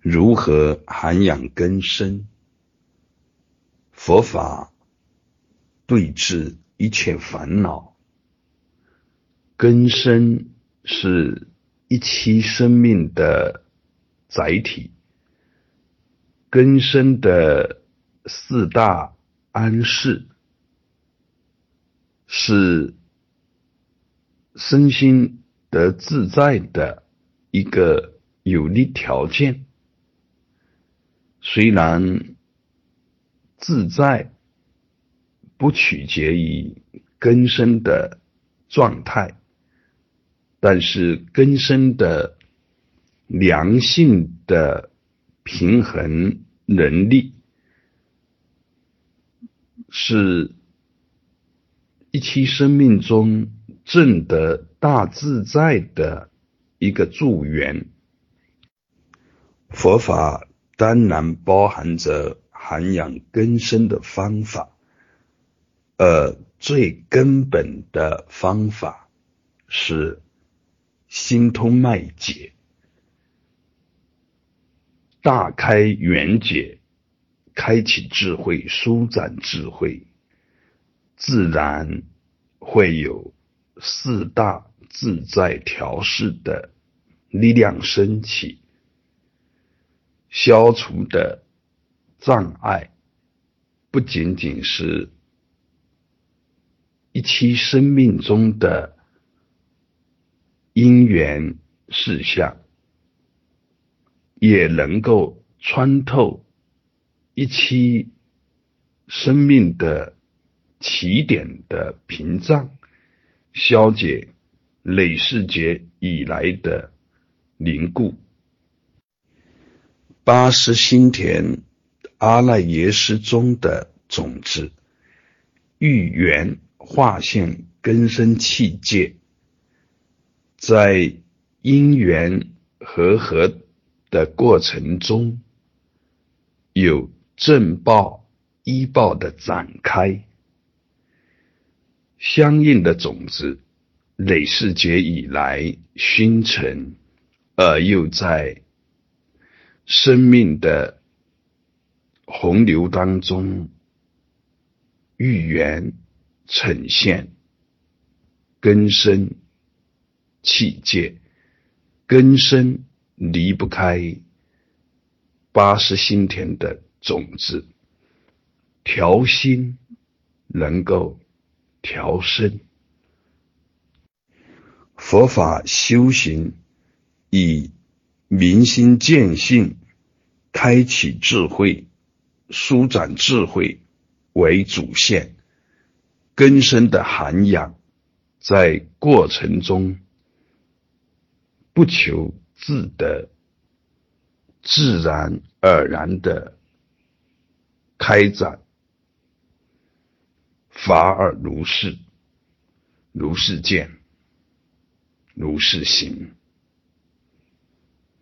如何涵养根深？佛法对治一切烦恼，根深是一期生命的载体，根深的四大安适是身心得自在的一个有利条件。虽然自在不取决于根深的状态，但是根深的良性的平衡能力，是一期生命中正得大自在的一个助缘。佛法。当然包含着涵养根深的方法，而最根本的方法是心通脉解，大开圆解，开启智慧，舒展智慧，自然会有四大自在调试的力量升起。消除的障碍，不仅仅是一期生命中的因缘事项，也能够穿透一期生命的起点的屏障，消解累世劫以来的凝固。八识心田阿赖耶识中的种子，遇缘化现根生气界，在因缘和合的过程中，有正报依报的展开，相应的种子累世劫以来熏成，而又在。生命的洪流当中，遇缘呈现根深气界，根深离不开八十心田的种子，调心能够调身，佛法修行以明心见性。开启智慧、舒展智慧为主线，根深的涵养，在过程中不求自得，自然而然的开展，法尔如是，如是见，如是行。